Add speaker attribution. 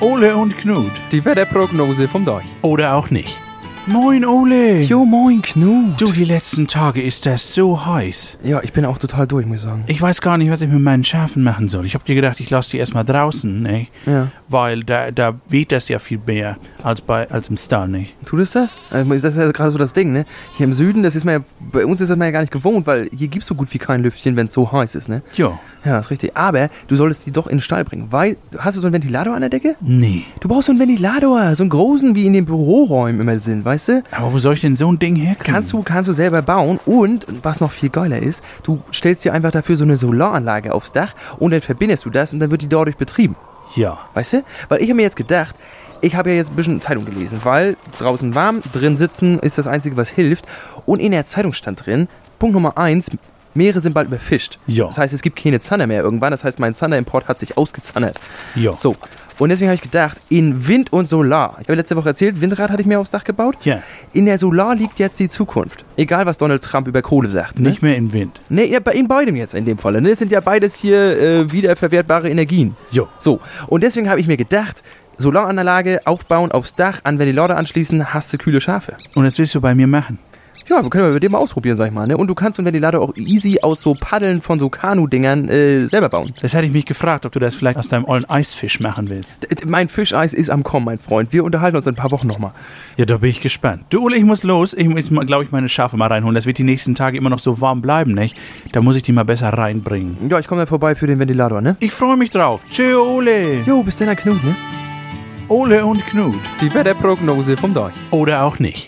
Speaker 1: Ole und Knut.
Speaker 2: Die Wetterprognose vom Deich.
Speaker 1: Oder auch nicht. Moin, Ole.
Speaker 2: Jo, moin, Knut.
Speaker 1: Du, die letzten Tage ist das so heiß.
Speaker 2: Ja, ich bin auch total durch, muss ich sagen.
Speaker 1: Ich weiß gar nicht, was ich mit meinen Schafen machen soll. Ich hab dir gedacht, ich lasse die erstmal draußen, ne?
Speaker 2: Ja.
Speaker 1: Weil da, da weht das ja viel mehr als, bei, als im Stall, nicht?
Speaker 2: Tut es das? Also, Das ist ja gerade so das Ding, ne? Hier im Süden, das ist man ja, bei uns ist das man ja gar nicht gewohnt, weil hier gibt's so gut wie kein Lüftchen, wenn es so heiß ist, ne?
Speaker 1: Ja.
Speaker 2: Ja, ist richtig. Aber du solltest die doch in den Stall bringen, weil, hast du so einen Ventilator an der Decke?
Speaker 1: Nee.
Speaker 2: Du brauchst so einen Ventilator, so einen großen, wie in den Büroräumen immer sind, weißt du?
Speaker 1: Aber wo soll ich denn so ein Ding herkriegen?
Speaker 2: Kannst du, kannst du selber bauen und, was noch viel geiler ist, du stellst dir einfach dafür so eine Solaranlage aufs Dach und dann verbindest du das und dann wird die dadurch betrieben.
Speaker 1: Ja.
Speaker 2: Weißt du? Weil ich habe mir jetzt gedacht, ich habe ja jetzt ein bisschen Zeitung gelesen, weil draußen warm, drin sitzen ist das Einzige, was hilft. Und in der Zeitung stand drin, Punkt Nummer eins, Meere sind bald überfischt.
Speaker 1: Ja.
Speaker 2: Das heißt, es gibt keine Zander mehr irgendwann. Das heißt, mein Zander-Import hat sich ausgezandert.
Speaker 1: Ja.
Speaker 2: So. Und deswegen habe ich gedacht, in Wind und Solar. Ich habe letzte Woche erzählt, Windrad hatte ich mir aufs Dach gebaut.
Speaker 1: Ja.
Speaker 2: In der Solar liegt jetzt die Zukunft. Egal, was Donald Trump über Kohle sagt. Ne?
Speaker 1: Nicht mehr im Wind.
Speaker 2: Nee, ja, in beidem jetzt in dem Falle. Ne? Das sind ja beides hier äh, wiederverwertbare Energien.
Speaker 1: Jo.
Speaker 2: So, und deswegen habe ich mir gedacht, Solaranlage aufbauen aufs Dach, an Ventilator anschließen, hast du kühle Schafe.
Speaker 1: Und das willst du bei mir machen?
Speaker 2: Ja, wir können wir mit dem mal ausprobieren, sag ich mal. Ne? Und du kannst so einen Ventilator auch easy aus so Paddeln von so Kanu-Dingern äh, selber bauen.
Speaker 1: Das hätte ich mich gefragt, ob du das vielleicht aus deinem ollen Eisfisch machen willst.
Speaker 2: D- Mein Fischeis ist am Kommen, mein Freund. Wir unterhalten uns in ein paar Wochen nochmal.
Speaker 1: Ja, da bin ich gespannt. Du, Ole, ich muss los. Ich muss, glaube ich, meine Schafe mal reinholen. Das wird die nächsten Tage immer noch so warm bleiben, nicht? Da muss ich die mal besser reinbringen.
Speaker 2: Ja, ich komme dann vorbei für den Ventilator, ne?
Speaker 1: Ich freue mich drauf. Tschö, Ole.
Speaker 2: Jo, bis dann, Knut, ne?
Speaker 1: Ole und Knut.
Speaker 2: Die Wetterprognose vom Deich.
Speaker 1: Oder auch nicht.